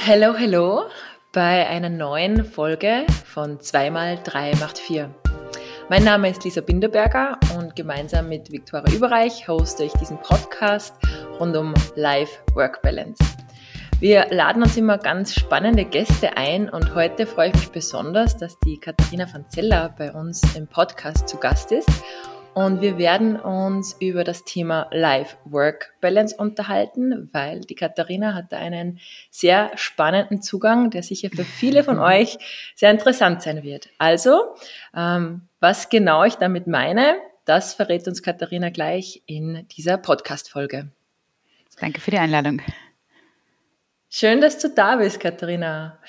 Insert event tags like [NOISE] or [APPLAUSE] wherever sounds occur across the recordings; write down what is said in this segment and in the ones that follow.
Hello, hello bei einer neuen Folge von 2x3 macht 4. Mein Name ist Lisa Binderberger und gemeinsam mit Viktoria Überreich hoste ich diesen Podcast rund um Life-Work-Balance. Wir laden uns immer ganz spannende Gäste ein und heute freue ich mich besonders, dass die Katharina van Zeller bei uns im Podcast zu Gast ist und wir werden uns über das Thema Life-Work-Balance unterhalten, weil die Katharina hat da einen sehr spannenden Zugang, der sicher für viele von [LAUGHS] euch sehr interessant sein wird. Also, ähm, was genau ich damit meine, das verrät uns Katharina gleich in dieser Podcast-Folge. Danke für die Einladung. Schön, dass du da bist, Katharina.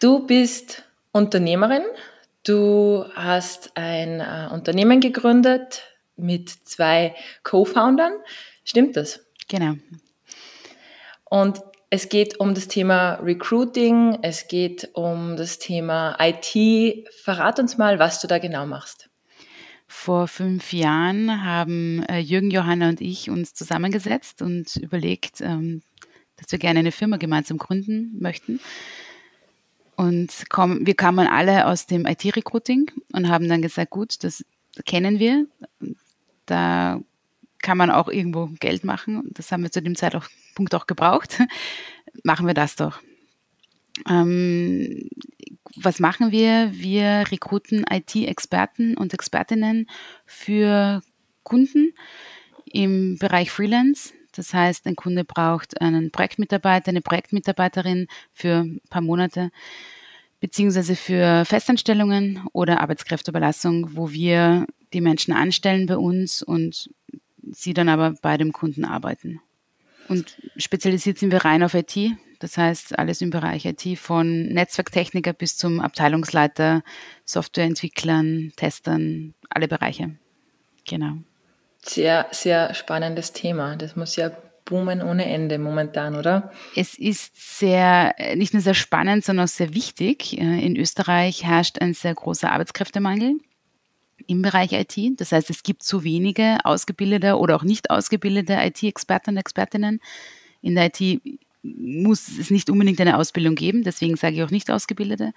Du bist Unternehmerin, Du hast ein äh, Unternehmen gegründet mit zwei Co-Foundern. Stimmt das? Genau. Und es geht um das Thema Recruiting, es geht um das Thema IT. Verrat uns mal, was du da genau machst. Vor fünf Jahren haben äh, Jürgen, Johanna und ich uns zusammengesetzt und überlegt, ähm, dass wir gerne eine Firma gemeinsam gründen möchten. Und komm, wir kamen alle aus dem IT-Recruiting und haben dann gesagt, gut, das kennen wir. Da kann man auch irgendwo Geld machen. Das haben wir zu dem Zeitpunkt auch gebraucht. [LAUGHS] machen wir das doch. Ähm, was machen wir? Wir rekruten IT-Experten und Expertinnen für Kunden im Bereich Freelance. Das heißt, ein Kunde braucht einen Projektmitarbeiter, eine Projektmitarbeiterin für ein paar Monate, beziehungsweise für Festanstellungen oder Arbeitskräfteüberlassung, wo wir die Menschen anstellen bei uns und sie dann aber bei dem Kunden arbeiten. Und spezialisiert sind wir rein auf IT. Das heißt, alles im Bereich IT von Netzwerktechniker bis zum Abteilungsleiter, Softwareentwicklern, Testern, alle Bereiche. Genau. Sehr, sehr spannendes Thema. Das muss ja boomen ohne Ende momentan, oder? Es ist sehr, nicht nur sehr spannend, sondern auch sehr wichtig. Äh, in Österreich herrscht ein sehr großer Arbeitskräftemangel im Bereich IT. Das heißt, es gibt zu wenige ausgebildete oder auch nicht ausgebildete IT-Experten und Expertinnen. In der IT muss es nicht unbedingt eine Ausbildung geben, deswegen sage ich auch nicht ausgebildete.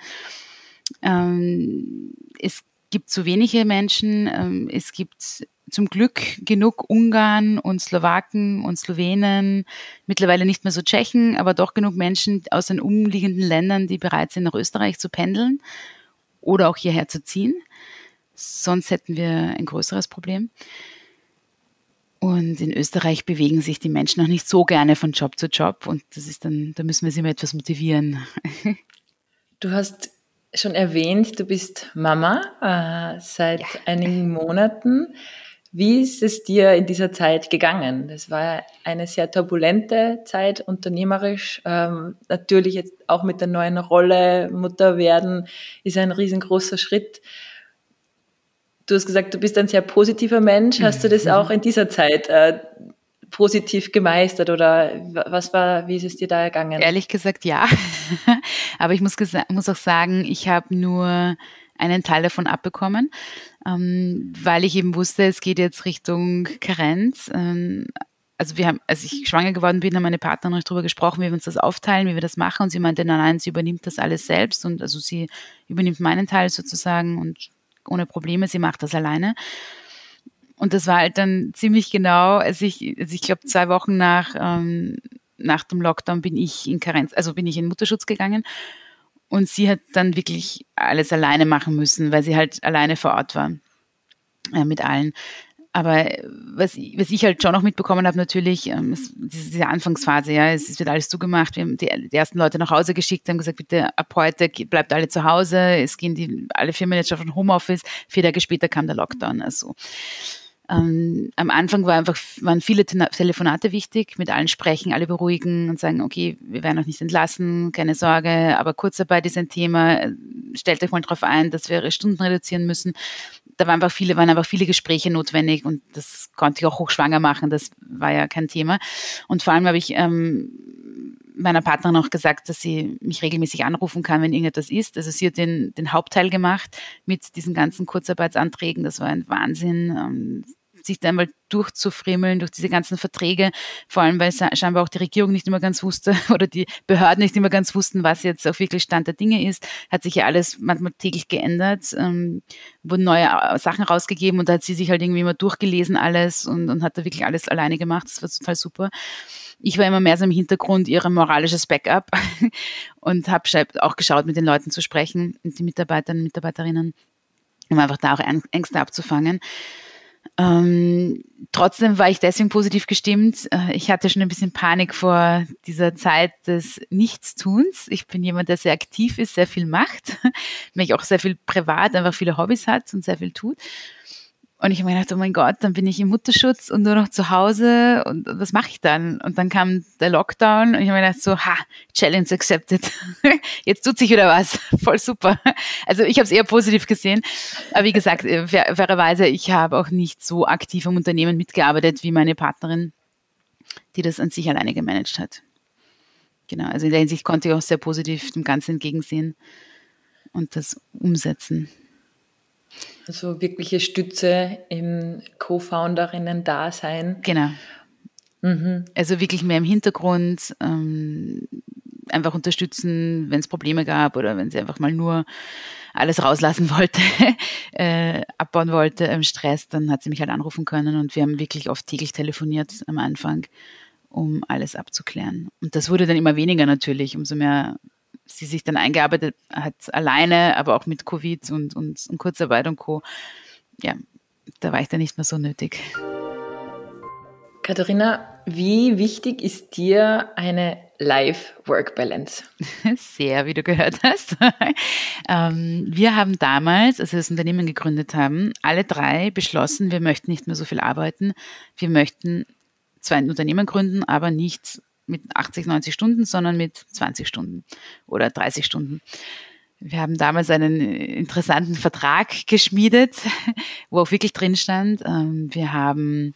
Ähm, es gibt zu wenige Menschen. Ähm, es gibt zum Glück genug Ungarn und Slowaken und Slowenen, mittlerweile nicht mehr so Tschechen, aber doch genug Menschen aus den umliegenden Ländern, die bereit sind, nach Österreich zu pendeln oder auch hierher zu ziehen. Sonst hätten wir ein größeres Problem. Und in Österreich bewegen sich die Menschen noch nicht so gerne von Job zu Job und das ist dann, da müssen wir sie mal etwas motivieren. [LAUGHS] Du hast schon erwähnt, du bist Mama äh, seit ja. einigen Monaten. Wie ist es dir in dieser Zeit gegangen? Das war eine sehr turbulente Zeit unternehmerisch. Ähm, natürlich jetzt auch mit der neuen Rolle Mutter werden ist ein riesengroßer Schritt. Du hast gesagt, du bist ein sehr positiver Mensch. Hast du das mhm. auch in dieser Zeit äh, positiv gemeistert oder was war, wie ist es dir da ergangen? Ehrlich gesagt, ja. [LAUGHS] Aber ich muss, muss auch sagen, ich habe nur einen Teil davon abbekommen, ähm, weil ich eben wusste, es geht jetzt Richtung Karenz. Ähm, also wir haben, als ich schwanger geworden bin, haben meine Partner noch darüber gesprochen, wie wir uns das aufteilen, wie wir das machen. Und sie meinte, nein, nein, sie übernimmt das alles selbst und also sie übernimmt meinen Teil sozusagen und ohne Probleme, sie macht das alleine. Und das war halt dann ziemlich genau, also ich, also ich glaube, zwei Wochen nach, ähm, nach dem Lockdown bin ich in Karenz, also bin ich in Mutterschutz gegangen und sie hat dann wirklich alles alleine machen müssen, weil sie halt alleine vor Ort war äh, mit allen. Aber was, was ich halt schon noch mitbekommen habe, natürlich, ähm, diese Anfangsphase, ja, es, es wird alles zugemacht. Wir haben die, die, ersten Leute nach Hause geschickt, haben gesagt, bitte ab heute bleibt alle zu Hause. Es gehen die, alle Firmen jetzt schon von Homeoffice. Vier Tage später kam der Lockdown. Also ähm, am Anfang war einfach, waren viele Telefonate wichtig, mit allen sprechen, alle beruhigen und sagen, okay, wir werden auch nicht entlassen, keine Sorge, aber Kurzarbeit ist ein Thema, stellt euch mal darauf ein, dass wir Stunden reduzieren müssen. Da waren einfach viele, waren einfach viele Gespräche notwendig und das konnte ich auch hochschwanger machen, das war ja kein Thema. Und vor allem habe ich ähm, meiner Partnerin auch gesagt, dass sie mich regelmäßig anrufen kann, wenn irgendetwas ist. Also sie hat den, den Hauptteil gemacht mit diesen ganzen Kurzarbeitsanträgen. Das war ein Wahnsinn. Sich da einmal durchzufriemeln durch diese ganzen Verträge, vor allem weil scheinbar auch die Regierung nicht immer ganz wusste [LAUGHS] oder die Behörden nicht immer ganz wussten, was jetzt auch wirklich Stand der Dinge ist, hat sich ja alles manchmal täglich geändert, ähm, wurden neue äh, Sachen rausgegeben und da hat sie sich halt irgendwie immer durchgelesen alles und, und hat da wirklich alles alleine gemacht. Das war total super. Ich war immer mehr so im Hintergrund ihre moralisches Backup [LAUGHS] und habe auch geschaut, mit den Leuten zu sprechen, mit den Mitarbeitern und Mitarbeiterinnen, um einfach da auch Ängste abzufangen. Ähm, trotzdem war ich deswegen positiv gestimmt. Äh, ich hatte schon ein bisschen Panik vor dieser Zeit des Nichtstuns. Ich bin jemand, der sehr aktiv ist, sehr viel macht, [LAUGHS] mich auch sehr viel privat, einfach viele Hobbys hat und sehr viel tut. Und ich habe mir gedacht, oh mein Gott, dann bin ich im Mutterschutz und nur noch zu Hause und was mache ich dann? Und dann kam der Lockdown und ich habe mir gedacht, so, ha, Challenge accepted. [LAUGHS] Jetzt tut sich wieder was. [LAUGHS] Voll super. Also ich habe es eher positiv gesehen. Aber wie gesagt, äh, fairerweise, ich habe auch nicht so aktiv am Unternehmen mitgearbeitet wie meine Partnerin, die das an sich alleine gemanagt hat. Genau, also in der Hinsicht konnte ich auch sehr positiv dem Ganzen entgegensehen und das umsetzen. Also wirkliche Stütze im Co-Founderinnen-Dasein. Genau. Mhm. Also wirklich mehr im Hintergrund, ähm, einfach unterstützen, wenn es Probleme gab oder wenn sie einfach mal nur alles rauslassen [LAUGHS] wollte, äh, abbauen wollte im Stress, dann hat sie mich halt anrufen können und wir haben wirklich oft täglich telefoniert am Anfang, um alles abzuklären. Und das wurde dann immer weniger natürlich, umso mehr sie sich dann eingearbeitet hat, alleine, aber auch mit Covid und, und, und Kurzarbeit und Co. Ja, da war ich dann nicht mehr so nötig. Katharina, wie wichtig ist dir eine Life-Work-Balance? [LAUGHS] Sehr, wie du gehört hast. [LAUGHS] Ähm, wir haben damals, als wir das Unternehmen gegründet haben, alle drei beschlossen, wir möchten nicht mehr so viel arbeiten. Wir möchten zwar ein Unternehmen gründen, aber nicht mit 80, 90 Stunden, sondern mit 20 Stunden oder 30 Stunden. Wir haben damals einen interessanten Vertrag geschmiedet, [LAUGHS] wo auch wirklich drin stand, ähm, wir haben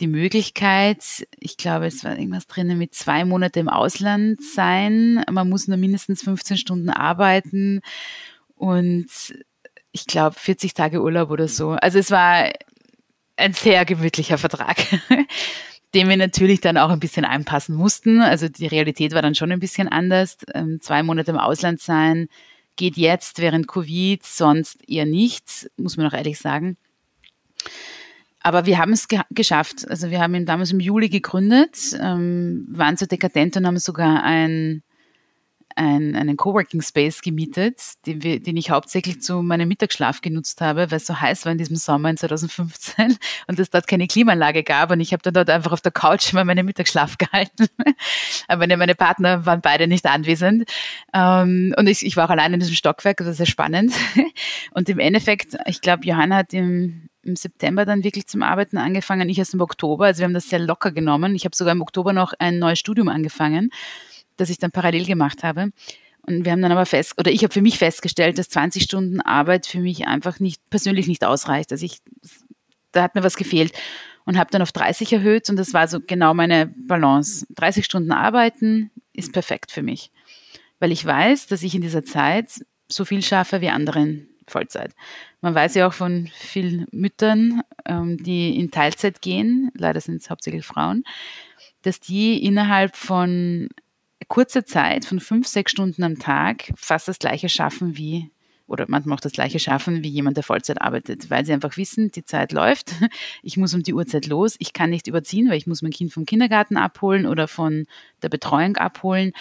die Möglichkeit, ich glaube, es war irgendwas drinnen mit zwei Monate im Ausland sein. Man muss nur mindestens 15 Stunden arbeiten und ich glaube 40 Tage Urlaub oder so. Also es war ein sehr gemütlicher Vertrag. [LAUGHS] dem wir natürlich dann auch ein bisschen anpassen mussten. Also die Realität war dann schon ein bisschen anders. Ähm, zwei Monate im Ausland sein geht jetzt während Covid, sonst eher nicht, muss man auch ehrlich sagen. Aber wir haben es ge geschafft. Also wir haben ihn damals im Juli gegründet, ähm, waren so dekadent und haben sogar ein ein, einen Coworking Space gemietet, den, wir, den ich hauptsächlich zu meinem Mittagsschlaf genutzt habe, weil es so heiß war in diesem Sommer in 2015 [LAUGHS] und es dort keine Klimaanlage gab und ich habe dann dort einfach auf der Couch immer meinen Mittagsschlaf [LAUGHS] gehalten. Aber meine, Partner waren beide nicht anwesend ähm, und ich, ich war auch allein in diesem Stockwerk, das ist sehr spannend. [LAUGHS] Und im Endeffekt, ich glaube, Johanna hat im, im September dann wirklich zum Arbeiten angefangen, ich erst im Oktober, also wir haben das sehr locker genommen. Ich habe sogar im Oktober noch ein neues Studium angefangen das ich dann parallel gemacht habe. Und wir haben dann aber fest, oder ich habe für mich festgestellt, dass 20 Stunden Arbeit für mich einfach nicht, persönlich nicht ausreicht. Also ich, da hat mir was gefehlt und habe dann auf 30 erhöht und das war so genau meine Balance. 30 Stunden arbeiten ist perfekt für mich, weil ich weiß, dass ich in dieser Zeit so viel schaffe wie anderen Vollzeit. Man weiß ja auch von vielen Müttern, ähm, die in Teilzeit gehen, leider sind es hauptsächlich Frauen, dass die innerhalb von kurze Zeit von fünf, sechs Stunden am Tag fast das gleiche schaffen wie oder manchmal auch das gleiche schaffen wie jemand, der Vollzeit arbeitet, weil sie einfach wissen, die Zeit läuft, [LAUGHS] ich muss um die Uhrzeit los, ich kann nicht überziehen, weil ich muss mein Kind vom Kindergarten abholen oder von der Betreuung abholen.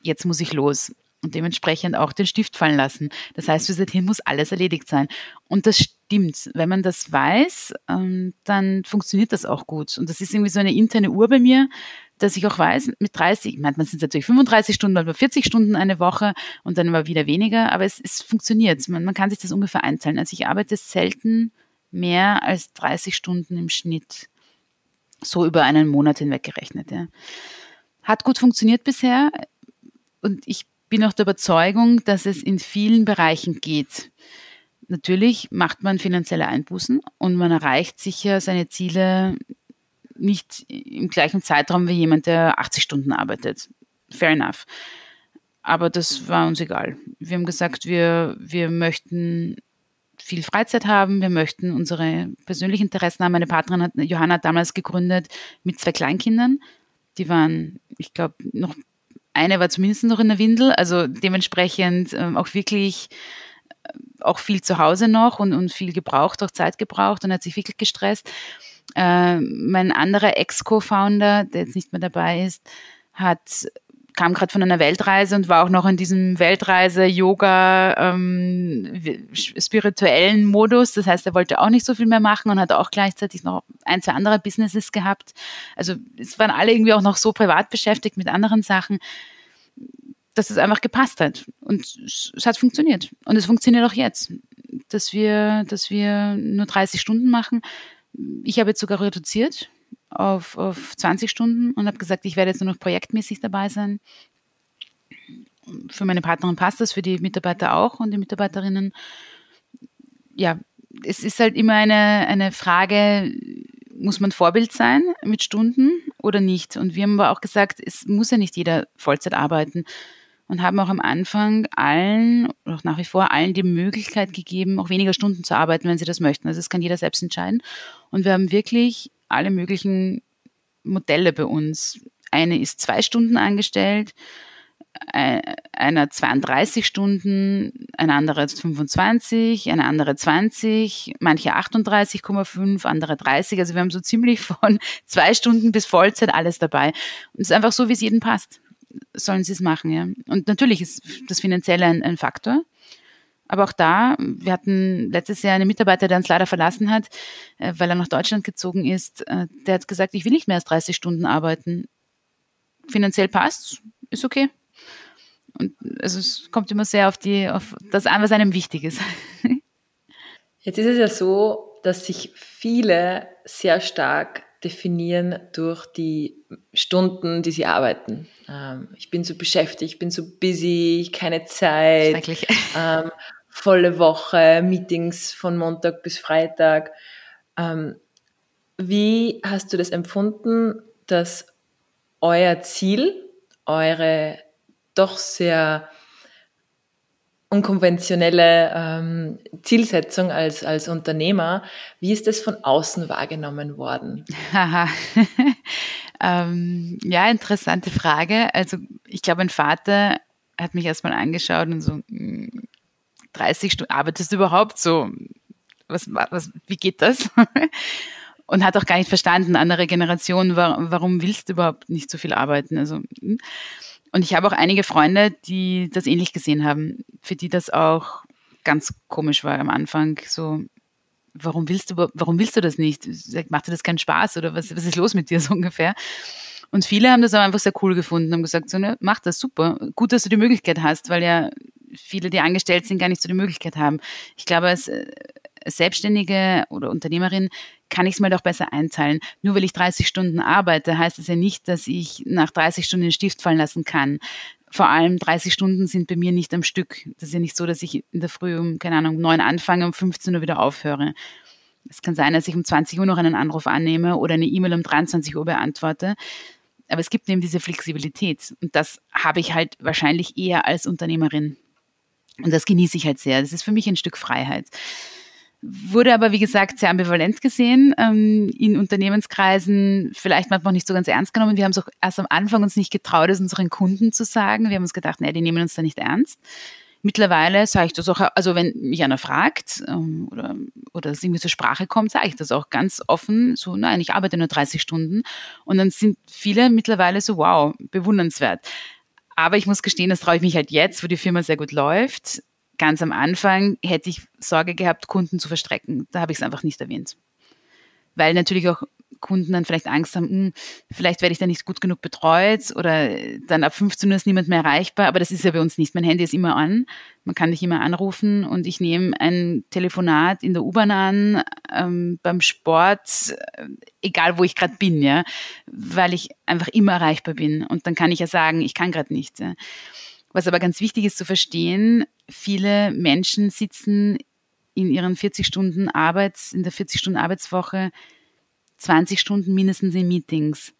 Jetzt muss ich los und dementsprechend auch den Stift fallen lassen. Das heißt, bis dahin muss alles erledigt sein. Und das stimmt. Wenn man das weiß, ähm, dann funktioniert das auch gut. Und das ist irgendwie so eine interne Uhr bei mir, dass ich auch weiß, mit 30, manchmal sind es natürlich 35 Stunden, oder 40 Stunden eine Woche und dann immer wieder weniger, aber es, es funktioniert. Man, man kann sich das ungefähr einteilen. Also ich arbeite selten mehr als 30 Stunden im Schnitt, so über einen Monat hinweg gerechnet. Ja. Hat gut funktioniert bisher und ich bin auch der Überzeugung, dass es in vielen Bereichen geht. Natürlich macht man finanzielle Einbußen und man erreicht sicher seine Ziele nicht im gleichen Zeitraum wie jemand, der 80 Stunden arbeitet. Fair enough. Aber das war uns egal. Wir haben gesagt, wir, wir möchten viel Freizeit haben, wir möchten unsere persönlichen Interessen haben. Meine Partnerin hat, Johanna hat damals gegründet mit zwei Kleinkindern. Die waren, ich glaube, noch, eine war zumindest noch in der Windel, also dementsprechend ähm, auch wirklich auch viel zu Hause noch und, und viel gebraucht, auch Zeit gebraucht und hat sich wirklich gestresst. Äh, mein anderer Ex-Co-Founder, der jetzt nicht mehr dabei ist, hat kam gerade von einer Weltreise und war auch noch in diesem Weltreise-Yoga ähm, spirituellen Modus. Das heißt, er wollte auch nicht so viel mehr machen und hat auch gleichzeitig noch ein, zwei andere Businesses gehabt. Also es waren alle irgendwie auch noch so privat beschäftigt mit anderen Sachen, dass es einfach gepasst hat. Und es hat funktioniert. Und es funktioniert auch jetzt, dass wir, dass wir nur 30 Stunden machen. Ich habe jetzt sogar reduziert auf, auf 20 Stunden und habe gesagt, ich werde jetzt nur noch projektmäßig dabei sein. Für meine Partnerin passt das, für die Mitarbeiter auch und die Mitarbeiterinnen. Ja, es ist halt immer eine, eine Frage, muss man Vorbild sein mit Stunden oder nicht? Und wir haben aber auch gesagt, es muss ja nicht jeder Vollzeit arbeiten und haben auch am Anfang allen, auch nach wie vor allen die Möglichkeit gegeben, auch weniger Stunden zu arbeiten, wenn sie das möchten. Also das kann jeder selbst entscheiden. Und wir haben wirklich alle möglichen Modelle bei uns. Eine ist zwei Stunden angestellt, einer 32 Stunden, eine andere 25, eine andere 20, manche 38,5, andere 30. Also wir haben so ziemlich von [LAUGHS] zwei Stunden bis Vollzeit alles dabei. Und es ist einfach so, wie es jedem passt. Sollen sie es machen, ja. Und natürlich ist das Finanzielle ein, ein Faktor. Aber auch da, wir hatten letztes Jahr einen Mitarbeiter, der uns leider verlassen hat, äh, weil er nach Deutschland gezogen ist. Äh, der hat gesagt, ich will nicht mehr als 30 Stunden arbeiten. Finanziell passt, ist okay. Und also es kommt immer sehr auf die, auf das an, was einem wichtig ist. [LAUGHS] Jetzt ist es ja so, dass sich viele sehr stark definieren durch die Stunden, die sie arbeiten. Ähm, ich bin so beschäftigt, ich bin so busy, keine Zeit. Ähm, volle Woche, Meetings von Montag bis Freitag. Ähm, wie hast du das empfunden, dass euer Ziel, eure doch sehr unkonventionelle ähm, Zielsetzung als, als Unternehmer, wie ist das von außen wahrgenommen worden? [LAUGHS] ähm, ja, interessante Frage. Also ich glaube, mein Vater hat mich erstmal angeschaut und so, hm, 30 Stunden, arbeitest du überhaupt so? Was, was, wie geht das? [LAUGHS] Und hat auch gar nicht verstanden, andere Generationen, warum willst du überhaupt nicht so viel arbeiten? Also, hm. Und ich habe auch einige Freunde, die das ähnlich gesehen haben, für die das auch ganz komisch war am Anfang. So, warum willst du, warum willst du das nicht? Macht dir das keinen Spaß oder was, was ist los mit dir [LAUGHS] so ungefähr? Und viele haben das aber einfach sehr cool gefunden, haben gesagt, so, ne, mach das super. Gut, dass du die Möglichkeit hast, weil ja viele, die angestellt sind, gar nicht so die Möglichkeit haben. Ich glaube, Selbstständige oder Unternehmerin kann ich es mir doch besser einteilen. Nur weil ich 30 Stunden arbeite, heißt es ja nicht, dass ich nach 30 Stunden den Stift fallen lassen kann. Vor allem 30 Stunden sind bei mir nicht am Stück. Das ist ja nicht so, dass ich in der Früh um, keine Ahnung, neun anfange und um 15 Uhr wieder aufhöre. Es kann sein, dass ich um 20 Uhr noch einen Anruf annehme oder eine E-Mail um 23 Uhr beantworte. Aber es gibt eben diese Flexibilität. Und das habe ich halt wahrscheinlich eher als Unternehmerin. Und das genieße ich halt sehr. Das ist für mich ein Stück Freiheit. Wurde aber, wie gesagt, sehr ambivalent gesehen ähm, in Unternehmenskreisen, vielleicht manchmal auch nicht so ganz ernst genommen. Wir haben es auch erst am Anfang uns nicht getraut, es unseren Kunden zu sagen. Wir haben uns gedacht, nee, die nehmen uns da nicht ernst. Mittlerweile sage ich das auch, also wenn mich einer fragt ähm, oder, oder es irgendwie zur Sprache kommt, sage ich das auch ganz offen, so, nein, ich arbeite nur 30 Stunden. Und dann sind viele mittlerweile so, wow, bewundernswert. Aber ich muss gestehen, das traue ich mich halt jetzt, wo die Firma sehr gut läuft. Ganz am Anfang hätte ich Sorge gehabt, Kunden zu verstrecken. Da habe ich es einfach nicht erwähnt. Weil natürlich auch Kunden dann vielleicht Angst haben, hm, vielleicht werde ich da nicht gut genug betreut oder dann ab 15 Uhr ist niemand mehr erreichbar. Aber das ist ja bei uns nicht. Mein Handy ist immer an. Man kann dich immer anrufen und ich nehme ein Telefonat in der U-Bahn an, ähm, beim Sport, äh, egal wo ich gerade bin, ja, weil ich einfach immer erreichbar bin. Und dann kann ich ja sagen, ich kann gerade nicht. Ja. Was aber ganz wichtig ist zu verstehen, viele Menschen sitzen in ihren 40 Stunden Arbeits, in der 40 Stunden Arbeitswoche 20 Stunden mindestens in Meetings.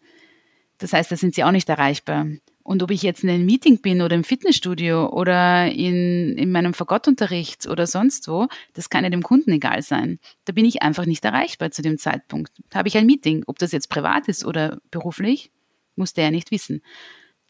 Das heißt, da sind sie auch nicht erreichbar. Und ob ich jetzt in einem Meeting bin oder im Fitnessstudio oder in, in meinem Fagottunterricht oder sonst wo, das kann ja dem Kunden egal sein. Da bin ich einfach nicht erreichbar zu dem Zeitpunkt. Da habe ich ein Meeting, ob das jetzt privat ist oder beruflich, muss der ja nicht wissen.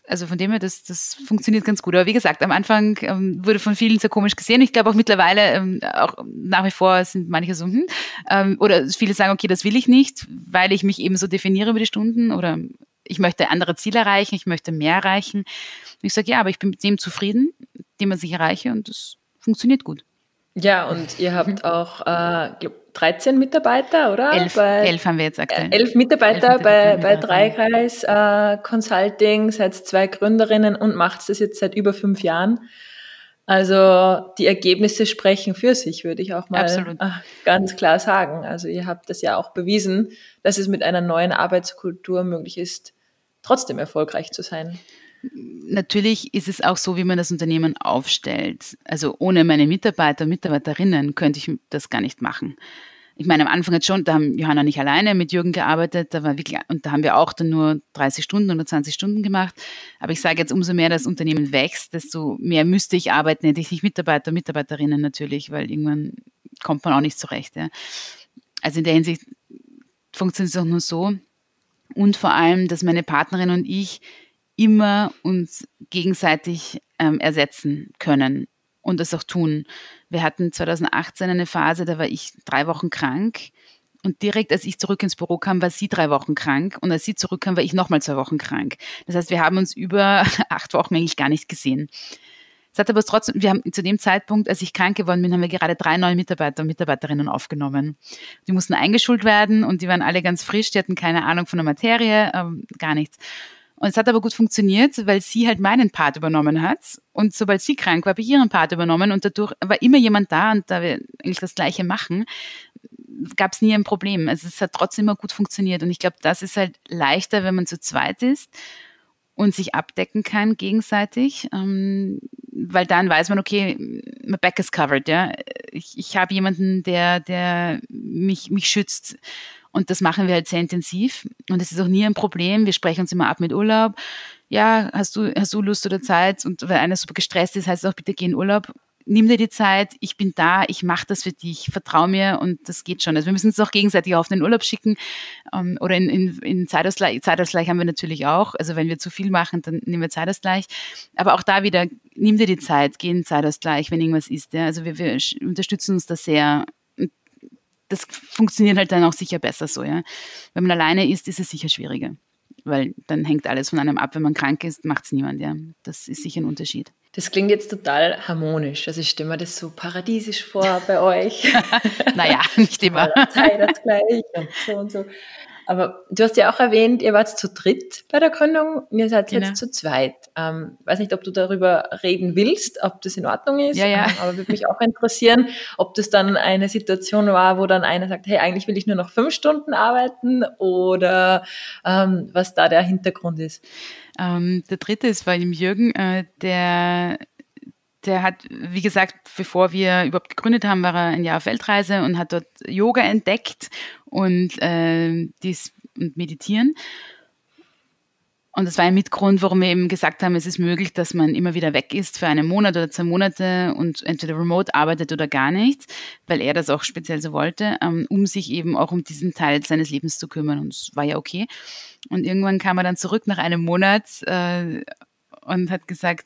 Also von dem her, das, das funktioniert ganz gut. Aber wie gesagt, am Anfang ähm, wurde von vielen sehr komisch gesehen. Ich glaube auch mittlerweile, ähm, auch nach wie vor sind manche so, hm, ähm, oder viele sagen, okay, das will ich nicht, weil ich mich eben so definiere über die Stunden oder ich möchte andere Ziele erreichen, ich möchte mehr erreichen. Und ich sage, ja, aber ich bin mit dem zufrieden, dem was ich erreiche und das funktioniert gut. Ja, und ihr habt auch äh, glaub, 13 Mitarbeiter, oder? Elf, bei, elf haben wir jetzt aktuell. Äh, elf Mitarbeiter, elf Mitarbeiter bei, bei Dreikreis äh, Consulting, seid zwei Gründerinnen und macht das jetzt seit über fünf Jahren. Also die Ergebnisse sprechen für sich, würde ich auch mal Absolut. Äh, ganz klar sagen. Also ihr habt das ja auch bewiesen, dass es mit einer neuen Arbeitskultur möglich ist, trotzdem erfolgreich zu sein. Natürlich ist es auch so, wie man das Unternehmen aufstellt. Also ohne meine Mitarbeiter und Mitarbeiterinnen könnte ich das gar nicht machen. Ich meine, am Anfang hat schon, da haben Johanna nicht alleine mit Jürgen gearbeitet, da war wirklich, und da haben wir auch dann nur 30 Stunden oder 20 Stunden gemacht. Aber ich sage jetzt, umso mehr das Unternehmen wächst, desto mehr müsste ich arbeiten, hätte ich nicht Mitarbeiter und Mitarbeiterinnen natürlich, weil irgendwann kommt man auch nicht zurecht. Ja. Also in der Hinsicht funktioniert es auch nur so. Und vor allem, dass meine Partnerin und ich immer uns gegenseitig ähm, ersetzen können und das auch tun. Wir hatten 2018 eine Phase, da war ich drei Wochen krank. Und direkt als ich zurück ins Büro kam, war sie drei Wochen krank. Und als sie zurückkam, war ich nochmal zwei Wochen krank. Das heißt, wir haben uns über [LAUGHS] acht Wochen eigentlich gar nicht gesehen. Es hat aber trotzdem, wir haben zu dem Zeitpunkt, als ich krank geworden bin, haben wir gerade drei neue Mitarbeiter und Mitarbeiterinnen aufgenommen. Die mussten eingeschult werden und die waren alle ganz frisch, die hatten keine Ahnung von der Materie, ähm, gar nichts. Und es hat aber gut funktioniert, weil sie halt meinen Part übernommen hat. Und sobald sie krank war, habe ich ihren Part übernommen. Und dadurch war immer jemand da und da wir eigentlich das Gleiche machen, gab es nie ein Problem. Also es hat trotzdem immer gut funktioniert. Und ich glaube, das ist halt leichter, wenn man zu zweit ist und sich abdecken kann gegenseitig, ähm, weil dann weiß man, okay, my back is covered, ja. Ich, ich habe jemanden, der, der mich, mich schützt und das machen wir halt sehr intensiv. Und es ist auch nie ein Problem. Wir sprechen uns immer ab mit Urlaub. Ja, hast du, hast du Lust oder Zeit? Und wenn einer super gestresst ist, heißt es auch, bitte geh in Urlaub. Nimm dir die Zeit, ich bin da, ich mache das für dich, vertrau mir und das geht schon. Also wir müssen uns auch gegenseitig auf den Urlaub schicken ähm, oder in, in, in Zeitausgleich. Zeitausgleich haben wir natürlich auch. Also wenn wir zu viel machen, dann nehmen wir Zeitausgleich. Aber auch da wieder, nimm dir die Zeit, geh in Zeitausgleich, wenn irgendwas ist. Ja. Also wir, wir unterstützen uns da sehr das funktioniert halt dann auch sicher besser so, ja. Wenn man alleine ist, ist es sicher schwieriger. Weil dann hängt alles von einem ab. Wenn man krank ist, macht es niemand, ja. Das ist sicher ein Unterschied. Das klingt jetzt total harmonisch. Also ich stelle mir das so paradiesisch vor bei euch. [LAUGHS] naja, nicht immer. Zeit das gleich und so und so. Aber du hast ja auch erwähnt, ihr wart zu dritt bei der Gründung, ihr seid genau. jetzt zu zweit. Ähm, weiß nicht, ob du darüber reden willst, ob das in Ordnung ist. Ja, ja. Ähm, aber würde mich auch interessieren, ob das dann eine Situation war, wo dann einer sagt, hey, eigentlich will ich nur noch fünf Stunden arbeiten oder ähm, was da der Hintergrund ist. Ähm, der dritte ist bei dem Jürgen, äh, der der hat, wie gesagt, bevor wir überhaupt gegründet haben, war er ein Jahr auf Weltreise und hat dort Yoga entdeckt und, äh, dies, und Meditieren. Und das war ein Mitgrund, warum wir eben gesagt haben, es ist möglich, dass man immer wieder weg ist für einen Monat oder zwei Monate und entweder remote arbeitet oder gar nicht, weil er das auch speziell so wollte, ähm, um sich eben auch um diesen Teil seines Lebens zu kümmern. Und es war ja okay. Und irgendwann kam er dann zurück nach einem Monat äh, und hat gesagt,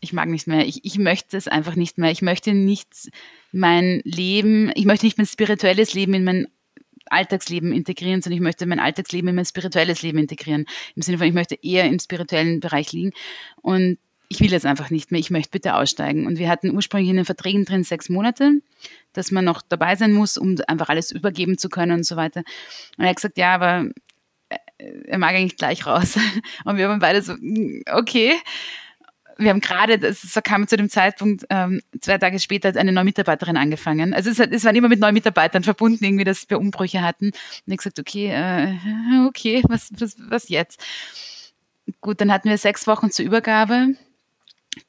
ich mag nicht mehr, ich, ich möchte es einfach nicht mehr. Ich möchte nicht mein Leben, ich möchte nicht mein spirituelles Leben in mein Alltagsleben integrieren, sondern ich möchte mein Alltagsleben in mein spirituelles Leben integrieren. Im Sinne von, ich möchte eher im spirituellen Bereich liegen. Und ich will jetzt einfach nicht mehr, ich möchte bitte aussteigen. Und wir hatten ursprünglich in den Verträgen drin sechs Monate, dass man noch dabei sein muss, um einfach alles übergeben zu können und so weiter. Und er hat gesagt, ja, aber er mag eigentlich gleich raus. [LAUGHS] Und wir haben beide so, hm, okay wir haben gerade, das kam zu dem Zeitpunkt, ähm, zwei Tage später eine neue Mitarbeiterin angefangen. Also es, es waren immer mit neuen Mitarbeitern verbunden, irgendwie, dass wir Umbrüche hatten. Und ich gesagt, okay, äh, [LAUGHS] okay, was, was, was jetzt? Gut, dann hatten wir sechs Wochen zur Übergabe.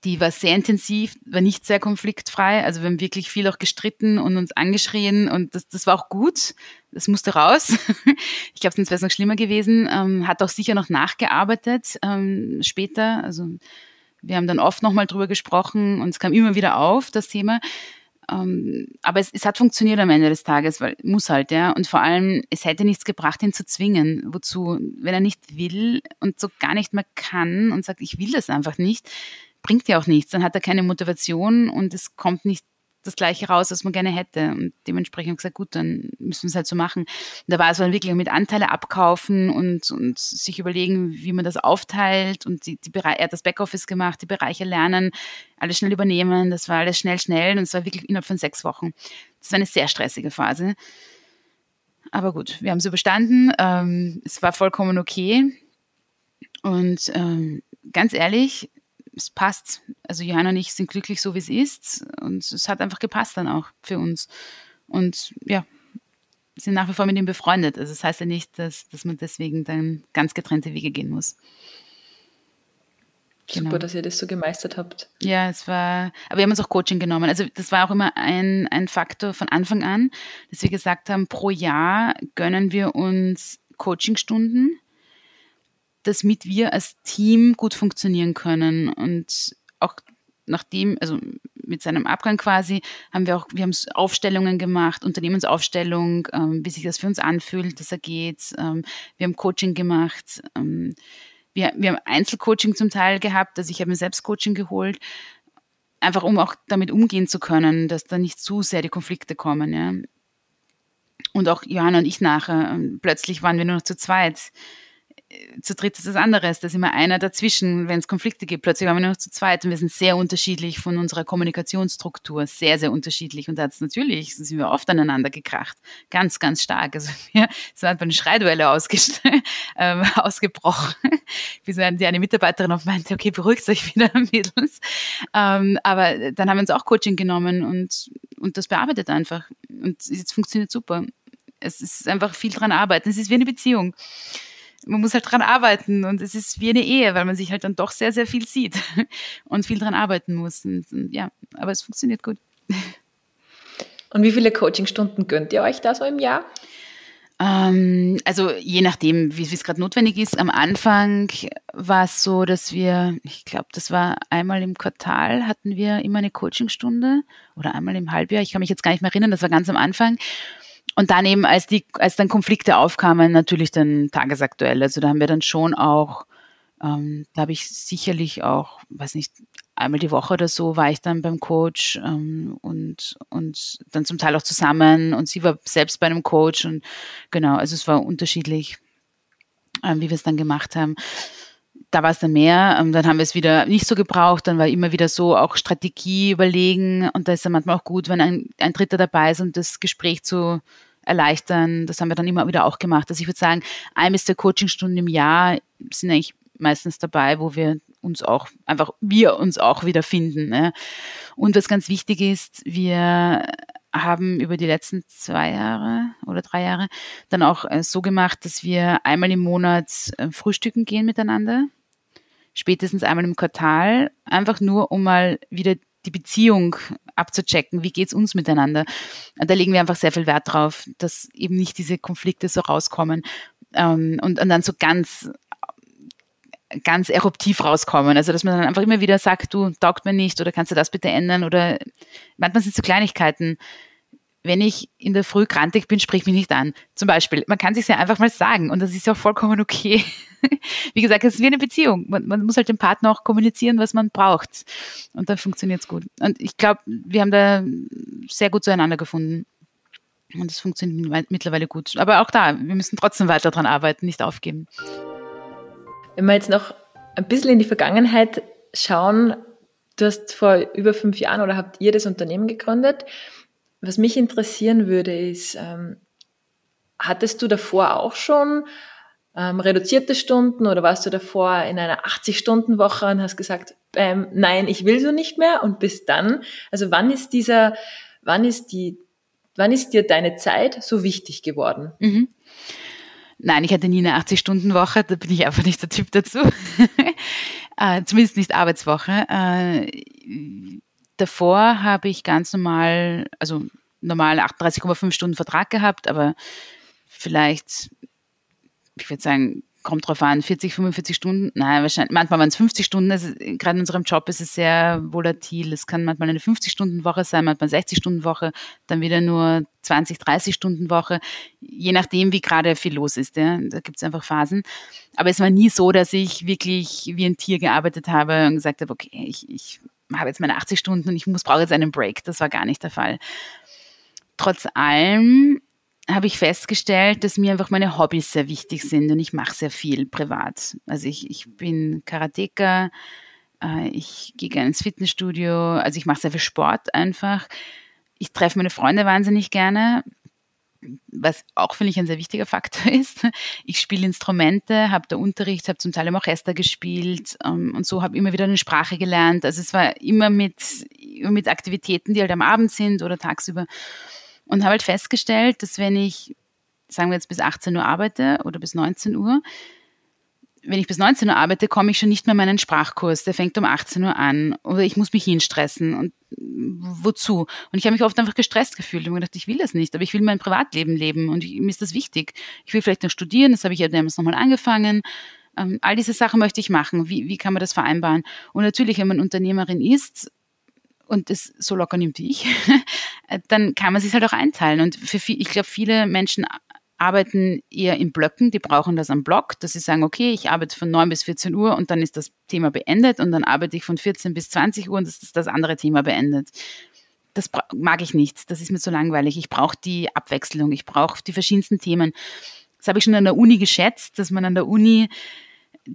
die war sehr intensiv, war nicht sehr konfliktfrei. Also wir haben wirklich viel auch gestritten und uns angeschrien und das, das war auch gut. Das musste raus. [LAUGHS] ich glaube, sonst wäre es noch schlimmer gewesen. Ähm, hat auch sicher noch nachgearbeitet ähm, später. Also wir haben dann oft nochmal drüber gesprochen und es kam immer wieder auf, das Thema. Ähm, aber es, es hat funktioniert am Ende des Tages, weil muss halt, ja. Und vor allem, es hätte nichts gebracht, ihn zu zwingen. Wozu? Wenn er nicht will und so gar nicht mehr kann und sagt, ich will das einfach nicht, bringt ja auch nichts. Dann hat er keine Motivation und es kommt nicht das Gleiche raus, was man gerne hätte. Und dementsprechend gesagt, gut, dann müssen wir es halt so machen. Und da war es dann wirklich mit Anteile abkaufen und, und sich überlegen, wie man das aufteilt. Und die, die er hat das Backoffice gemacht, die Bereiche lernen, alles schnell übernehmen. Das war alles schnell, schnell. Und es war wirklich innerhalb von sechs Wochen. Das war eine sehr stressige Phase. Aber gut, wir haben es überstanden. Ähm, es war vollkommen okay. Und ähm, ganz ehrlich, es passt. Also Johanna und ich sind glücklich so, wie es ist. Und es hat einfach gepasst dann auch für uns. Und ja, sind nach wie vor mit ihm befreundet. Also das heißt ja nicht, dass, dass man deswegen dann ganz getrennte Wege gehen muss. Genau. Super, dass ihr das so gemeistert habt. Ja, es war, aber wir haben uns auch Coaching genommen. Also das war auch immer ein, ein Faktor von Anfang an, dass wir gesagt haben, pro Jahr gönnen wir uns Coachingstunden damit wir als Team gut funktionieren können. Und auch nachdem, also mit seinem Abgang quasi, haben wir auch, wir haben Aufstellungen gemacht, Unternehmensaufstellung, ähm, wie sich das für uns anfühlt, dass er geht. Ähm, wir haben Coaching gemacht. Ähm, wir, wir haben Einzelcoaching zum Teil gehabt, also ich habe mir selbst Coaching geholt, einfach um auch damit umgehen zu können, dass da nicht zu sehr die Konflikte kommen. Ja. Und auch Johanna und ich nachher, ähm, plötzlich waren wir nur noch zu zweit zu dritt ist das anderes. Da ist immer einer dazwischen, wenn es Konflikte gibt. Plötzlich waren wir nur noch zu zweit und wir sind sehr unterschiedlich von unserer Kommunikationsstruktur. Sehr, sehr unterschiedlich. Und da hat es natürlich, sind wir oft aneinander gekracht. Ganz, ganz stark. Also [LAUGHS] wir sind bei einer Schreiduelle [LAUGHS] ähm, ausgebrochen. [LAUGHS] Bis die eine Mitarbeiterin auch meinte, okay, beruhigt euch wieder, Mädels. Ähm, aber dann haben wir uns auch Coaching genommen und, und das bearbeitet einfach. Und es funktioniert super. Es ist einfach viel dran arbeiten. Es ist wie eine Beziehung man muss halt dran arbeiten und es ist wie eine Ehe, weil man sich halt dann doch sehr, sehr viel sieht [LAUGHS] und viel dran arbeiten muss. Und, und ja, aber es funktioniert gut. Und wie viele Coachingstunden gönnt ihr euch da so im Jahr? Ähm, also je nachdem, wie es gerade notwendig ist. Am Anfang war es so, dass wir, ich glaube, das war einmal im Quartal hatten wir immer eine Coachingstunde oder einmal im Halbjahr. Ich kann mich jetzt gar nicht mehr erinnern, das war ganz am Anfang. Und dann eben, als die, als dann Konflikte aufkamen, natürlich dann tagesaktuell. Also da haben wir dann schon auch, ähm, da habe ich sicherlich auch, weiß nicht, einmal die Woche oder so war ich dann beim Coach ähm, und, und dann zum Teil auch zusammen und sie war selbst bei einem Coach und genau, also es war unterschiedlich, ähm, wie wir es dann gemacht haben. Da war es dann mehr, ähm, dann haben wir es wieder nicht so gebraucht, dann war immer wieder so auch Strategie überlegen und da ist dann manchmal auch gut, wenn ein, ein Dritter dabei ist und das Gespräch zu erleichtern. Das haben wir dann immer wieder auch gemacht. Also ich würde sagen, ein bis zwei Coachingstunden im Jahr sind eigentlich meistens dabei, wo wir uns auch einfach, wir uns auch wieder finden. Ne? Und was ganz wichtig ist, wir haben über die letzten zwei Jahre oder drei Jahre dann auch äh, so gemacht, dass wir einmal im Monat äh, frühstücken gehen miteinander, spätestens einmal im Quartal, einfach nur um mal wieder die Beziehung abzuchecken, wie geht's uns miteinander. Da legen wir einfach sehr viel Wert drauf, dass eben nicht diese Konflikte so rauskommen. Ähm, und, und dann so ganz ganz eruptiv rauskommen. Also dass man dann einfach immer wieder sagt, du taugt mir nicht oder kannst du das bitte ändern oder manchmal sind es so Kleinigkeiten. Wenn ich in der Früh krantig bin, sprich mich nicht an. Zum Beispiel. Man kann sich ja einfach mal sagen und das ist ja auch vollkommen okay. [LAUGHS] wie gesagt, es ist wie eine Beziehung. Man, man, muss halt dem Partner auch kommunizieren, was man braucht. Und dann funktioniert es gut. Und ich glaube, wir haben da sehr gut zueinander gefunden. Und es funktioniert mittlerweile gut. Aber auch da, wir müssen trotzdem weiter dran arbeiten, nicht aufgeben. Wenn wir jetzt noch ein bisschen in die Vergangenheit schauen, du hast vor über fünf Jahren oder habt ihr das Unternehmen gegründet. Was mich interessieren würde, ist, ähm, hattest du davor auch schon ähm, reduzierte Stunden oder warst du davor in einer 80-Stunden-Woche und hast gesagt, ähm, nein, ich will so nicht mehr und bis dann, also wann ist dieser, wann ist die, wann ist dir deine Zeit so wichtig geworden? Mhm. Nein, ich hatte nie eine 80-Stunden-Woche, da bin ich einfach nicht der Typ dazu. [LAUGHS] äh, zumindest nicht Arbeitswoche. Äh, davor habe ich ganz normal, also normal 38,5 Stunden Vertrag gehabt, aber vielleicht, ich würde sagen, kommt drauf an, 40, 45 Stunden, nein, wahrscheinlich, manchmal waren es 50 Stunden, also gerade in unserem Job ist es sehr volatil, es kann manchmal eine 50-Stunden-Woche sein, manchmal eine 60-Stunden-Woche, dann wieder nur 20, 30-Stunden-Woche, je nachdem, wie gerade viel los ist, ja. da gibt es einfach Phasen, aber es war nie so, dass ich wirklich wie ein Tier gearbeitet habe und gesagt habe, okay, ich, ich habe jetzt meine 80 Stunden und ich muss, brauche jetzt einen Break, das war gar nicht der Fall. Trotz allem habe ich festgestellt, dass mir einfach meine Hobbys sehr wichtig sind und ich mache sehr viel privat. Also ich, ich bin Karateka, äh, ich gehe gerne ins Fitnessstudio, also ich mache sehr viel Sport einfach. Ich treffe meine Freunde wahnsinnig gerne, was auch, finde ich, ein sehr wichtiger Faktor [LAUGHS] ist. Ich spiele Instrumente, habe da Unterricht, habe zum Teil im Orchester gespielt ähm, und so habe immer wieder eine Sprache gelernt. Also es war immer mit, immer mit Aktivitäten, die halt am Abend sind oder tagsüber und habe halt festgestellt, dass wenn ich, sagen wir jetzt bis 18 Uhr arbeite oder bis 19 Uhr, wenn ich bis 19 Uhr arbeite, komme ich schon nicht mehr in meinen Sprachkurs. Der fängt um 18 Uhr an. Oder ich muss mich hinstressen. Und wozu? Und ich habe mich oft einfach gestresst gefühlt und gedacht, ich will das nicht, aber ich will mein Privatleben leben und mir ist das wichtig. Ich will vielleicht noch studieren, das habe ich ja damals nochmal angefangen. Ähm, all diese Sachen möchte ich machen. Wie, wie kann man das vereinbaren? Und natürlich, wenn man Unternehmerin ist, und es so locker nimmt wie ich, [LAUGHS] dann kann man sich halt auch einteilen. Und für viel, ich glaube, viele Menschen arbeiten eher in Blöcken, die brauchen das am Block, dass sie sagen, okay, ich arbeite von 9 bis 14 Uhr und dann ist das Thema beendet und dann arbeite ich von 14 bis 20 Uhr und das ist das andere Thema beendet. Das mag ich nicht, das ist mir zu langweilig. Ich brauche die Abwechslung, ich brauche die verschiedensten Themen. Das habe ich schon an der Uni geschätzt, dass man an der Uni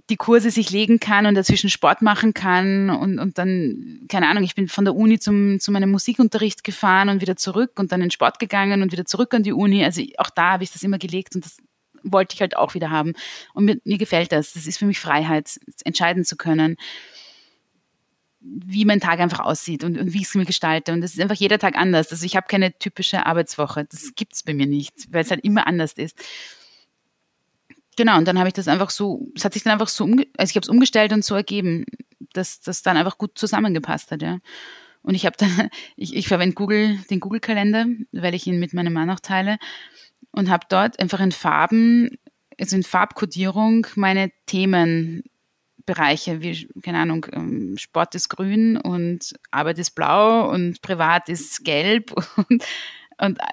die Kurse sich legen kann und dazwischen Sport machen kann und, und dann, keine Ahnung, ich bin von der Uni zum, zu meinem Musikunterricht gefahren und wieder zurück und dann in Sport gegangen und wieder zurück an die Uni. Also auch da habe ich das immer gelegt und das wollte ich halt auch wieder haben. Und mir, mir gefällt das. Das ist für mich Freiheit, entscheiden zu können, wie mein Tag einfach aussieht und, und wie ich es mir gestalte. Und das ist einfach jeder Tag anders. Also ich habe keine typische Arbeitswoche. Das gibt es bei mir nicht, weil es halt immer anders ist. Genau, und dann habe ich das einfach so, es hat sich dann einfach so, umge also ich habe es umgestellt und so ergeben, dass das dann einfach gut zusammengepasst hat, ja. Und ich habe dann, [LAUGHS] ich, ich verwende Google, den Google-Kalender, weil ich ihn mit meinem Mann auch teile und habe dort einfach in Farben, also in Farbkodierung meine Themenbereiche, wie, keine Ahnung, ähm, Sport ist grün und Arbeit ist blau und privat ist gelb [LAUGHS] und und äh,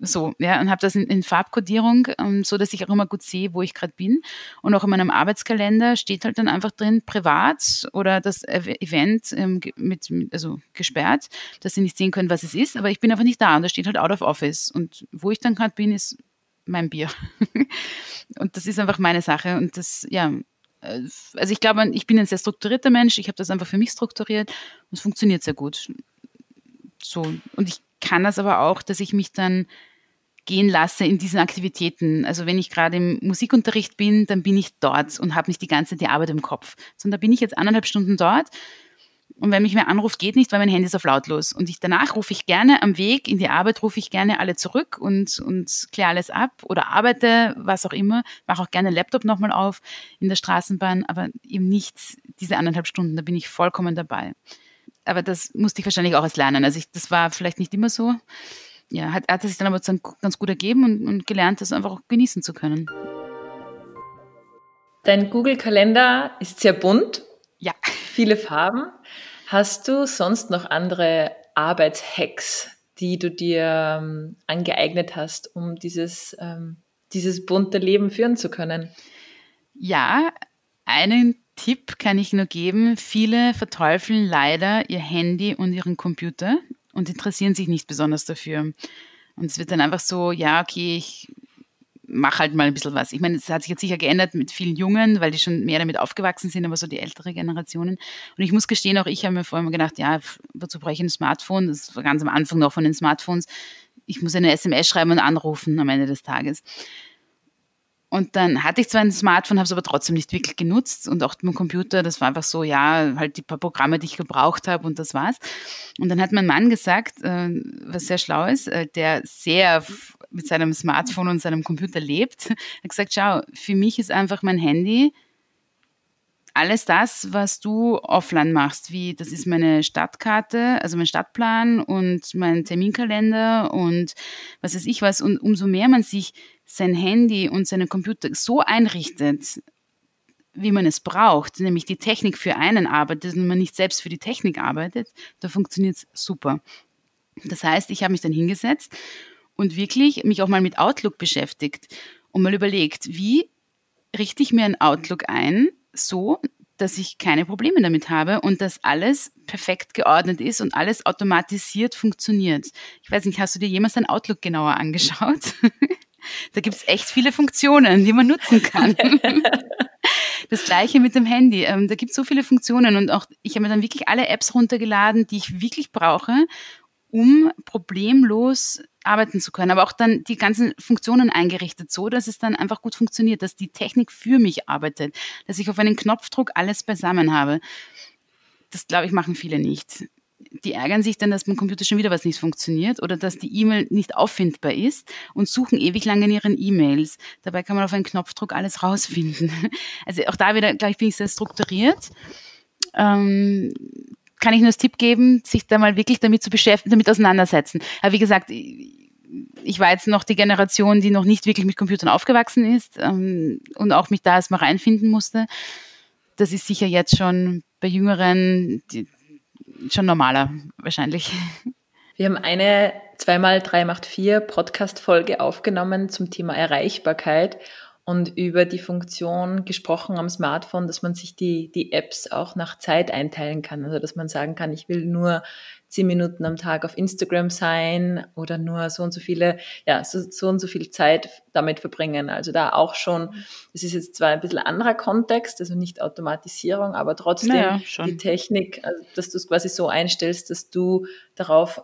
so, ja, und habe das in, in Farbkodierung, ähm, so dass ich auch immer gut sehe, wo ich gerade bin. Und auch in meinem Arbeitskalender steht halt dann einfach drin privat oder das Event ähm, mit, mit, also gesperrt, dass sie nicht sehen können, was es ist, aber ich bin einfach nicht da und da steht halt out of office. Und wo ich dann gerade bin, ist mein Bier. [LAUGHS] und das ist einfach meine Sache. Und das, ja, äh, also ich glaube, ich bin ein sehr strukturierter Mensch. Ich habe das einfach für mich strukturiert und es funktioniert sehr gut. So. Und ich kann das aber auch, dass ich mich dann gehen lasse in diesen Aktivitäten. Also wenn ich gerade im Musikunterricht bin, dann bin ich dort und habe nicht die ganze die Arbeit im Kopf. Sondern da bin ich jetzt anderthalb Stunden dort und wenn mich wer anruft, geht nicht, weil mein Handy ist auf lautlos. Und ich, danach rufe ich gerne am Weg in die Arbeit, rufe ich gerne alle zurück und, und kläre alles ab oder arbeite, was auch immer. Mache auch gerne Laptop nochmal auf in der Straßenbahn, aber eben nicht diese anderthalb Stunden, da bin ich vollkommen dabei aber das musste ich wahrscheinlich auch erst lernen. Also ich, das war vielleicht nicht immer so. Ja, hat, hat sich dann aber ganz gut ergeben und, und gelernt, das einfach auch genießen zu können. Dein Google-Kalender ist sehr bunt. Ja. Viele Farben. Hast du sonst noch andere Arbeitshacks, die du dir ähm, angeeignet hast, um dieses, ähm, dieses bunte Leben führen zu können? Ja, einen Tipp kann ich nur geben, viele verteufeln leider ihr Handy und ihren Computer und interessieren sich nicht besonders dafür. Und es wird dann einfach so, ja, okay, ich mache halt mal ein bisschen was. Ich meine, es hat sich jetzt sicher geändert mit vielen Jungen, weil die schon mehr damit aufgewachsen sind, aber so die ältere Generationen. Und ich muss gestehen, auch ich habe mir vorher immer gedacht, ja, wozu brauche ich ein Smartphone? Das war ganz am Anfang noch von den Smartphones. Ich muss eine SMS schreiben und anrufen am Ende des Tages. Und dann hatte ich zwar ein Smartphone, habe es aber trotzdem nicht wirklich genutzt und auch mein Computer, das war einfach so, ja, halt die paar Programme, die ich gebraucht habe und das war's. Und dann hat mein Mann gesagt, äh, was sehr schlau ist, äh, der sehr mit seinem Smartphone und seinem Computer lebt, [LAUGHS] hat gesagt, schau, für mich ist einfach mein Handy alles das, was du offline machst, wie das ist meine Stadtkarte, also mein Stadtplan und mein Terminkalender und was weiß ich was. Und umso mehr man sich sein Handy und seinen Computer so einrichtet, wie man es braucht, nämlich die Technik für einen arbeitet und man nicht selbst für die Technik arbeitet, da funktioniert es super. Das heißt, ich habe mich dann hingesetzt und wirklich mich auch mal mit Outlook beschäftigt und mal überlegt, wie richte ich mir ein Outlook ein, so, dass ich keine Probleme damit habe und dass alles perfekt geordnet ist und alles automatisiert funktioniert. Ich weiß nicht, hast du dir jemals ein Outlook genauer angeschaut? [LAUGHS] da gibt es echt viele Funktionen, die man nutzen kann. [LAUGHS] Das gleiche mit dem Handy. Ähm, da gibt es so viele Funktionen und auch ich habe mir dann wirklich alle Apps runtergeladen, die ich wirklich brauche, um problemlos arbeiten zu können. Aber auch dann die ganzen Funktionen eingerichtet, so dass es dann einfach gut funktioniert, dass die Technik für mich arbeitet, dass ich auf einen Knopfdruck alles beisammen habe. Das glaube ich machen viele nicht die ärgern sich dann, dass beim Computer schon wieder was nicht funktioniert oder dass die E-Mail nicht auffindbar ist und suchen ewig lang in ihren E-Mails. Dabei kann man auf einen Knopfdruck alles rausfinden. [LAUGHS] Also auch da wieder, glaube ich, bin ich sehr strukturiert. Ähm, kann ich nur das Tipp geben, sich da mal wirklich damit zu beschäftigen, damit auseinandersetzen. Aber wie gesagt, ich war jetzt noch die Generation, die noch nicht wirklich mit Computern aufgewachsen ist ähm, und auch mich da erstmal reinfinden musste. Das ist sicher jetzt schon bei Jüngeren, die, schon normaler wahrscheinlich. Wir haben eine 2x3 macht 4 Podcast-Folge aufgenommen zum Thema Erreichbarkeit und über die Funktion gesprochen am Smartphone, dass man sich die, die Apps auch nach Zeit einteilen kann. Also dass man sagen kann, ich will nur zehn Minuten am Tag auf Instagram sein oder nur so und so viele, ja, so, so und so viel Zeit damit verbringen. Also da auch schon, es ist jetzt zwar ein bisschen anderer Kontext, also nicht Automatisierung, aber trotzdem naja, die Technik, also dass du es quasi so einstellst, dass du darauf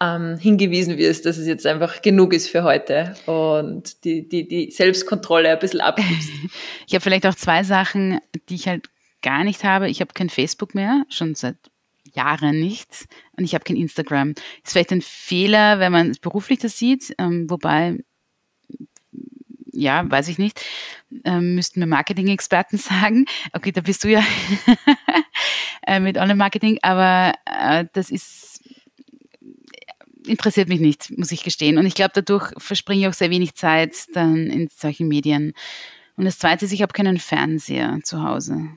ähm, hingewiesen wirst, dass es jetzt einfach genug ist für heute und die, die, die Selbstkontrolle ein bisschen abgibst. [LAUGHS] Ich habe vielleicht auch zwei Sachen, die ich halt gar nicht habe. Ich habe kein Facebook mehr, schon seit Jahren nicht. Und ich habe kein Instagram. Ist vielleicht ein Fehler, wenn man beruflich das sieht, ähm, wobei, ja, weiß ich nicht, ähm, müssten mir Marketing-Experten [LAUGHS] sagen. Okay, da bist du ja [LAUGHS] äh, mit Online-Marketing, aber äh, das ist interessiert mich nicht, muss ich gestehen. Und ich glaube, dadurch verspringe ich auch sehr wenig Zeit dann in solchen Medien. Und das Zweite ist, ich habe keinen Fernseher zu Hause.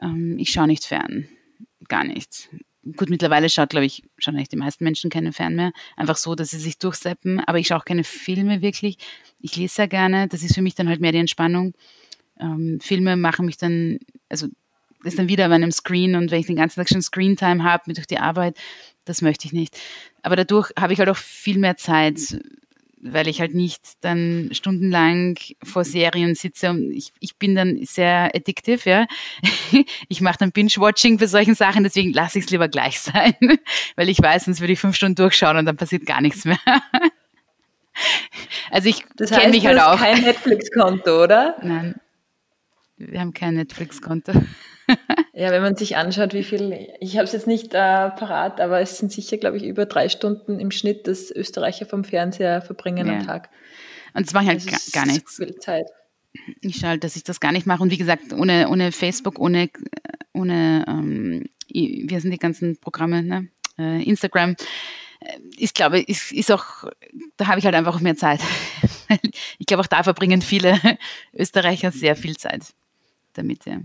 Ähm, ich schaue nicht fern gar nichts. Gut, mittlerweile schaut, glaube ich, schon eigentlich die meisten Menschen keinen Fern mehr. Einfach so, dass sie sich durchseppen. Aber ich schaue auch keine Filme wirklich. Ich lese sehr gerne. Das ist für mich dann halt mehr die Entspannung. Ähm, Filme machen mich dann, also ist dann wieder auf einem Screen und wenn ich den ganzen Tag schon Screentime habe durch die Arbeit, das möchte ich nicht. Aber dadurch habe ich halt auch viel mehr Zeit weil ich halt nicht dann stundenlang vor Serien sitze und ich, ich bin dann sehr addictive, ja. [LAUGHS] Ich mache dann Binge-Watching für solchen Sachen, deswegen lasse ich es lieber gleich [LAUGHS] sein, weil ich weiß, sonst würde ich fünf Stunden durchschauen und dann passiert gar nichts mehr. [LAUGHS] Also ich kenne mich halt auch. kein Netflix-Konto, oder? Nein, wir haben kein Netflix-Konto. Ja, wenn man sich anschaut, wie viel, ich habe es jetzt nicht äh, parat, aber es sind sicher, glaube ich, über drei Stunden im Schnitt, das Österreicher vom Fernseher verbringen ja. am Tag. Und das mache ich halt gar, gar nichts. Viel Zeit. Ich schaue halt, dass ich das gar nicht mache. Und wie gesagt, ohne, ohne Facebook, ohne, ohne ähm, wie sind die ganzen Programme, ne? Äh, Instagram, äh, ich glaube, ist, ist auch, da habe ich halt einfach mehr Zeit. [LAUGHS] ich glaube, auch da verbringen viele [LAUGHS] Österreicher sehr viel Zeit damit, ja.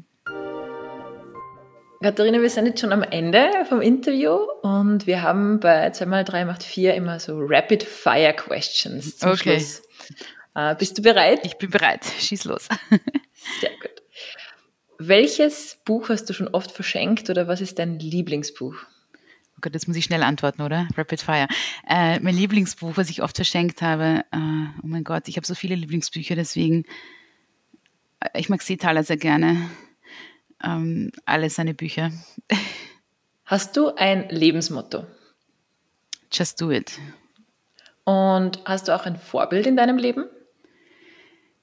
Katharina, wir sind jetzt schon am Ende vom Interview und wir haben bei 2x3 macht 4 immer so Rapid Fire Questions zum okay. Schluss. Äh, bist du bereit? Ich bin bereit. Schieß los. Sehr gut. Welches Buch hast du schon oft verschenkt oder was ist dein Lieblingsbuch? Oh Gott, jetzt muss ich schnell antworten, oder? Rapid Fire. Äh, mein Lieblingsbuch, was ich oft verschenkt habe, äh, oh mein Gott, ich habe so viele Lieblingsbücher, deswegen, äh, ich mag Seetaler sehr gerne ähm, alle seine Bücher. Hast du ein Lebensmotto? Just do it. Und hast du auch ein Vorbild in deinem Leben?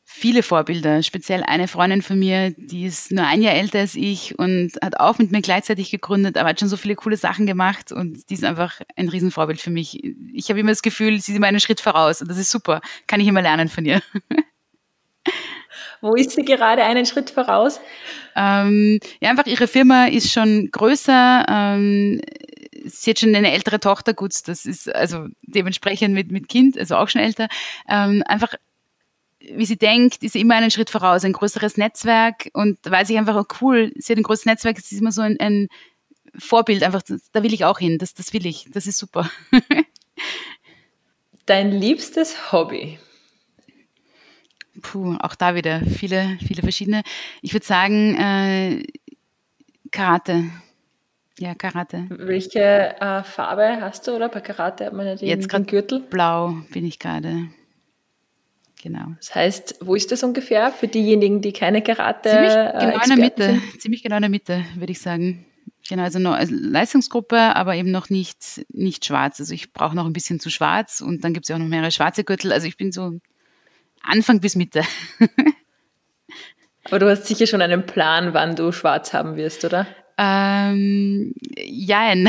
Viele Vorbilder, speziell eine Freundin von mir, die ist nur ein Jahr älter als ich und hat auch mit mir gleichzeitig gegründet, aber hat schon so viele coole Sachen gemacht und die ist einfach ein Riesenvorbild für mich. Ich habe immer das Gefühl, sie ist immer einen Schritt voraus und das ist super. Kann ich immer lernen von ihr. [LAUGHS] Wo ist sie gerade einen Schritt voraus? Ähm, ja, einfach ihre Firma ist schon größer. Ähm, sie hat schon eine ältere Tochter, gut, das ist also dementsprechend mit, mit Kind, also auch schon älter. Ähm, einfach wie sie denkt, ist immer einen Schritt voraus, ein größeres Netzwerk und da weiß ich einfach, oh cool, sie hat ein großes Netzwerk, es ist immer so ein, ein Vorbild, einfach, da will ich auch hin, das, das will ich, das ist super. [LAUGHS] Dein liebstes Hobby? Puh, auch da wieder viele, viele verschiedene. Ich würde sagen, äh, Karate. Ja, Karate. Welche äh, Farbe hast du, oder? Bei Karate hat man ja den, Jetzt den Gürtel. Blau bin ich gerade. Genau. Das heißt, wo ist das ungefähr für diejenigen, die keine Karate Ziemlich genau in der Mitte. Sind? Ziemlich genau in der Mitte, würde ich sagen. Genau, also noch also Leistungsgruppe, aber eben noch nicht, nicht schwarz. Also ich brauche noch ein bisschen zu schwarz und dann gibt es ja auch noch mehrere schwarze Gürtel. Also ich bin so Anfang bis Mitte. aber du hast sicher schon einen Plan, wann du schwarz haben wirst, oder? Ähm, jein.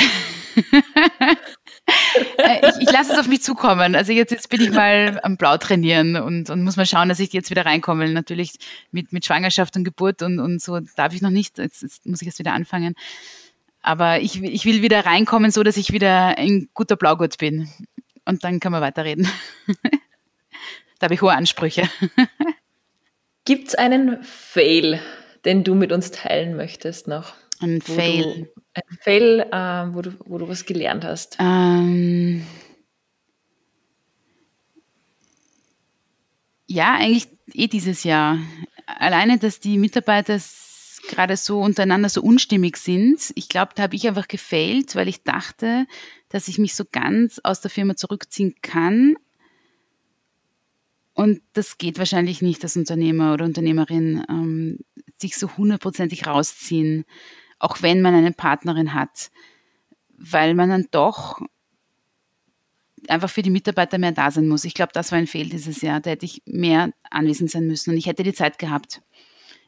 Äh, ich, ich lasse es auf mich zukommen. Also jetzt, jetzt bin ich mal am Blau trainieren und, und muss mal schauen, dass ich jetzt wieder reinkomme. Natürlich mit, mit Schwangerschaft und Geburt und, und so darf ich noch nicht. Jetzt, jetzt muss ich jetzt wieder anfangen. Aber ich, ich will wieder reinkommen, so dass ich wieder ein guter Blaugurt bin. Und dann kann man weiterreden. Da habe ich hohe Ansprüche. [LAUGHS] Gibt es einen Fail, den du mit uns teilen möchtest noch? Ein Fail. Du, ein Fail, äh, wo, du, wo du was gelernt hast. Ähm, ja, eigentlich eh dieses Jahr. Alleine, dass die Mitarbeiter gerade so untereinander so unstimmig sind. Ich glaube, da habe ich einfach gefailt, weil ich dachte, dass ich mich so ganz aus der Firma zurückziehen kann. Und das geht wahrscheinlich nicht als Unternehmer oder Unternehmerin, ähm, sich so hundertprozentig rausziehen, auch wenn man eine Partnerin hat, weil man dann doch einfach für die Mitarbeiter mehr da sein muss. Ich glaube, das war ein Fehl dieses Jahr. Da hätte ich mehr anwesend sein müssen und ich hätte die Zeit gehabt.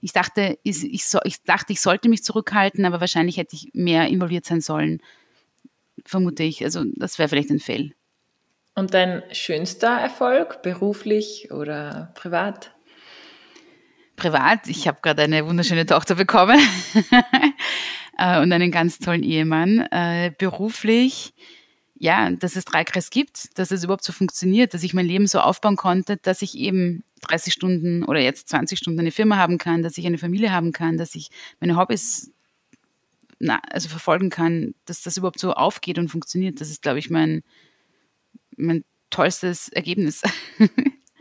Ich dachte, ich, ich, so, ich dachte, ich sollte mich zurückhalten, aber wahrscheinlich hätte ich mehr involviert sein sollen. Vermute ich. Also das wäre vielleicht ein Fail. Und dein schönster Erfolg, beruflich oder privat? Privat, ich habe gerade eine wunderschöne Tochter bekommen [LAUGHS] äh, und einen ganz tollen Ehemann. Äh, beruflich, ja, dass es Dreikreis gibt, dass es überhaupt so funktioniert, dass ich mein Leben so aufbauen konnte, dass ich eben 30 Stunden oder jetzt 20 Stunden eine Firma haben kann, dass ich eine Familie haben kann, dass ich meine Hobbys na, also verfolgen kann, dass das überhaupt so aufgeht und funktioniert. Das ist, glaube ich, mein, mein tollstes Ergebnis. [LAUGHS]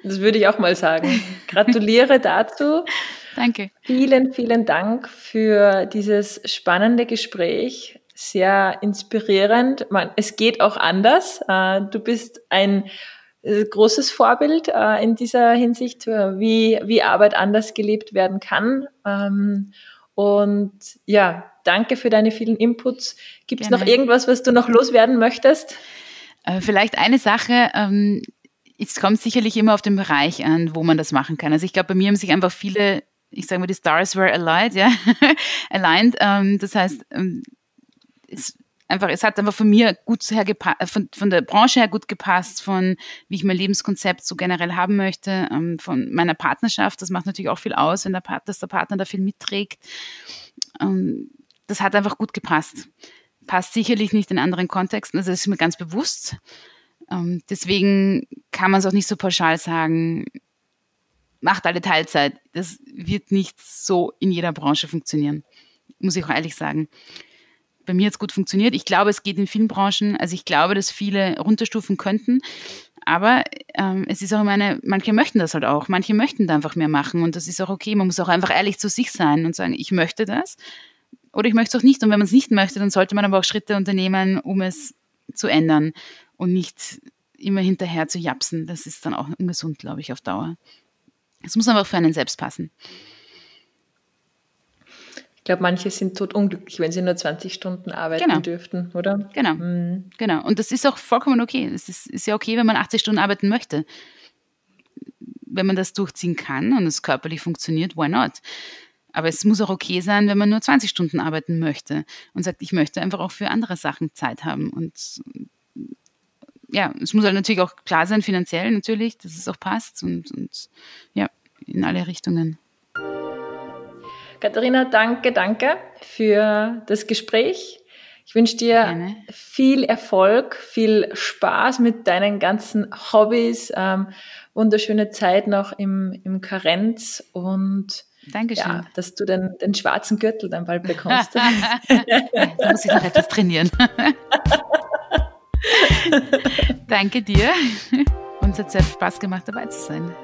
Das würde ich auch mal sagen. Gratuliere dazu. [LAUGHS] Danke. Vielen, vielen Dank für dieses spannende Gespräch. Sehr inspirierend. Man, es geht auch anders. Äh, du bist ein äh, großes Vorbild äh, in dieser Hinsicht, wie, wie Arbeit anders gelebt werden kann. Ähm, und ja, danke für deine vielen Inputs. Gibt es noch irgendwas, was du noch loswerden möchtest? Vielleicht eine Sache. Ähm, es kommt sicherlich immer auf den Bereich an, wo man das machen kann. Also ich glaube, bei mir haben sich einfach viele, ich sage mal, die Stars were aligned, ja, [LAUGHS] aligned. Ähm, das heißt, es einfach, es hat einfach von mir gut hergepasst, äh, von, von der Branche her gut gepasst, von wie ich mein Lebenskonzept so generell haben möchte, ähm, von meiner Partnerschaft. Das macht natürlich auch viel aus, wenn der Partner, dass der Partner da viel mitträgt. Ähm, das hat einfach gut gepasst. Passt sicherlich nicht in anderen Kontexten, also das ist mir ganz bewusst. Ähm, deswegen kann man es auch nicht so pauschal sagen, macht alle Teilzeit. Das wird nicht so in jeder Branche funktionieren, muss ich auch ehrlich sagen bei mir hat es gut funktioniert. Ich glaube, es geht in vielen Branchen. Also ich glaube, dass viele runterstufen könnten. Aber ähm, es ist auch immer eine, manche möchten das halt auch. Manche möchten da einfach mehr machen. Und das ist auch okay. Man muss auch einfach ehrlich zu sich sein und sagen, ich möchte das oder ich möchte es auch nicht. Und wenn man es nicht möchte, dann sollte man aber auch Schritte unternehmen, um es zu ändern und nicht immer hinterher zu japsen. Das ist dann auch ungesund, glaube ich, auf Dauer. Es muss einfach für einen selbst passen glaube, manche sind tot unglücklich, wenn sie nur 20 Stunden arbeiten genau. dürften, oder? Genau, mhm. genau. Und das ist auch vollkommen okay. Es ist, ist ja okay, wenn man 80 Stunden arbeiten möchte. Wenn man das durchziehen kann und es körperlich funktioniert, why not? Aber es muss auch okay sein, wenn man nur 20 Stunden arbeiten möchte und sagt, ich möchte einfach auch für andere Sachen Zeit haben. Und ja, es muss halt natürlich auch klar sein, finanziell natürlich, dass es auch passt und, und ja, in alle Richtungen. Katharina, danke, danke für das Gespräch. Ich wünsche dir Gerne. viel Erfolg, viel Spaß mit deinen ganzen Hobbys, ähm, wunderschöne Zeit noch im, im Karenz und Dankeschön. Ja, dass du den, den schwarzen Gürtel dann bald bekommst. [LAUGHS] da muss ich noch etwas trainieren. [LAUGHS] Danke dir. Uns hat sehr Spaß gemacht, dabei zu sein.